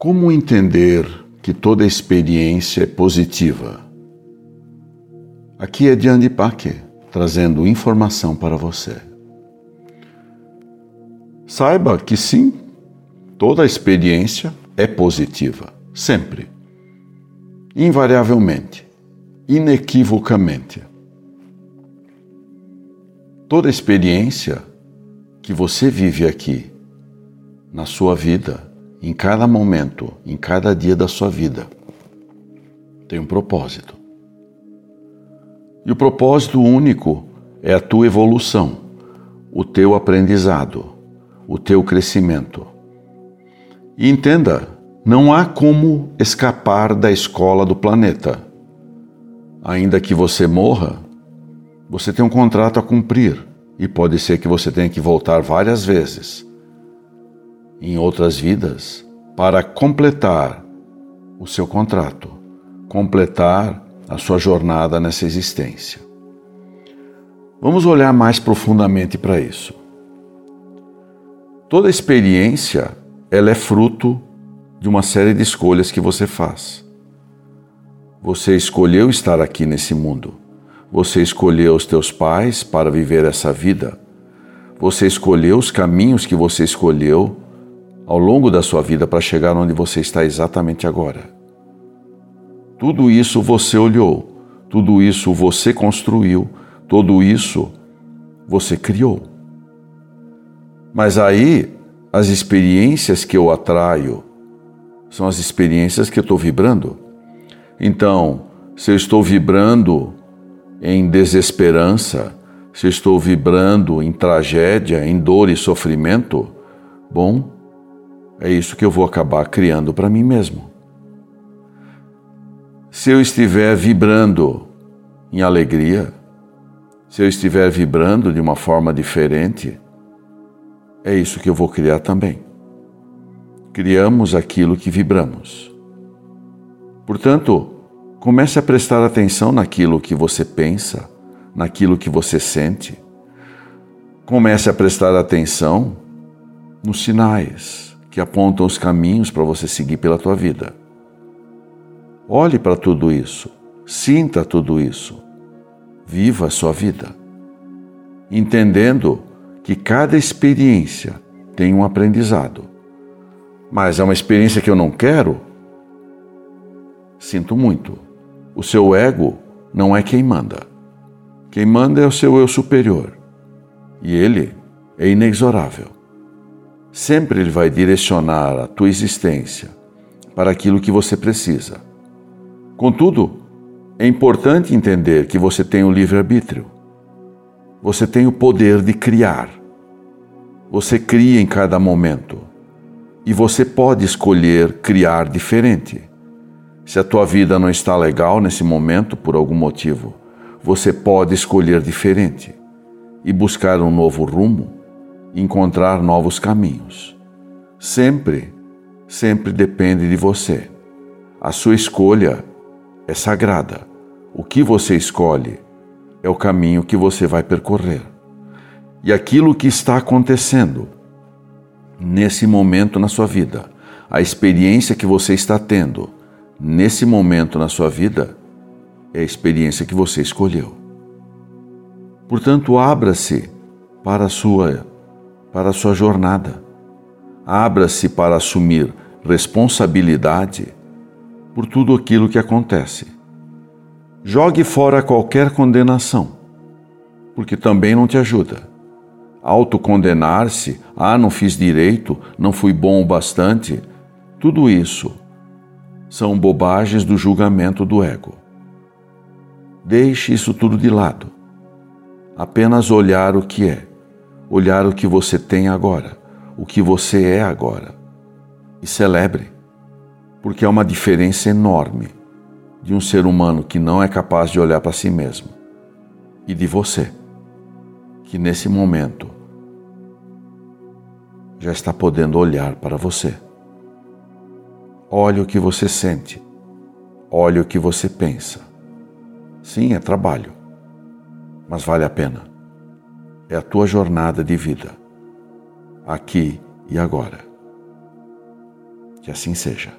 Como entender que toda experiência é positiva? Aqui é Diane Paque, trazendo informação para você. Saiba que sim, toda experiência é positiva, sempre, invariavelmente, inequivocamente. Toda experiência que você vive aqui, na sua vida, em cada momento, em cada dia da sua vida, tem um propósito. E o propósito único é a tua evolução, o teu aprendizado, o teu crescimento. E entenda, não há como escapar da escola do planeta. Ainda que você morra, você tem um contrato a cumprir e pode ser que você tenha que voltar várias vezes em outras vidas para completar o seu contrato, completar a sua jornada nessa existência. Vamos olhar mais profundamente para isso. Toda experiência, ela é fruto de uma série de escolhas que você faz. Você escolheu estar aqui nesse mundo. Você escolheu os teus pais para viver essa vida. Você escolheu os caminhos que você escolheu ao longo da sua vida para chegar onde você está exatamente agora. Tudo isso você olhou, tudo isso você construiu, tudo isso você criou. Mas aí, as experiências que eu atraio são as experiências que eu estou vibrando. Então, se eu estou vibrando em desesperança, se eu estou vibrando em tragédia, em dor e sofrimento, bom, é isso que eu vou acabar criando para mim mesmo. Se eu estiver vibrando em alegria, se eu estiver vibrando de uma forma diferente, é isso que eu vou criar também. Criamos aquilo que vibramos. Portanto, comece a prestar atenção naquilo que você pensa, naquilo que você sente. Comece a prestar atenção nos sinais que apontam os caminhos para você seguir pela tua vida. Olhe para tudo isso, sinta tudo isso, viva a sua vida, entendendo que cada experiência tem um aprendizado. Mas é uma experiência que eu não quero? Sinto muito. O seu ego não é quem manda. Quem manda é o seu eu superior. E ele é inexorável sempre ele vai direcionar a tua existência para aquilo que você precisa. Contudo, é importante entender que você tem o livre-arbítrio. Você tem o poder de criar. Você cria em cada momento. E você pode escolher criar diferente. Se a tua vida não está legal nesse momento por algum motivo, você pode escolher diferente e buscar um novo rumo encontrar novos caminhos. Sempre, sempre depende de você. A sua escolha é sagrada. O que você escolhe é o caminho que você vai percorrer. E aquilo que está acontecendo nesse momento na sua vida, a experiência que você está tendo nesse momento na sua vida, é a experiência que você escolheu. Portanto, abra-se para a sua para a sua jornada. Abra-se para assumir responsabilidade por tudo aquilo que acontece. Jogue fora qualquer condenação, porque também não te ajuda. Autocondenar-se, ah, não fiz direito, não fui bom o bastante, tudo isso são bobagens do julgamento do ego. Deixe isso tudo de lado. Apenas olhar o que é olhar o que você tem agora, o que você é agora, e celebre, porque é uma diferença enorme de um ser humano que não é capaz de olhar para si mesmo e de você, que nesse momento já está podendo olhar para você. Olhe o que você sente, olhe o que você pensa. Sim, é trabalho, mas vale a pena é a tua jornada de vida, aqui e agora. Que assim seja.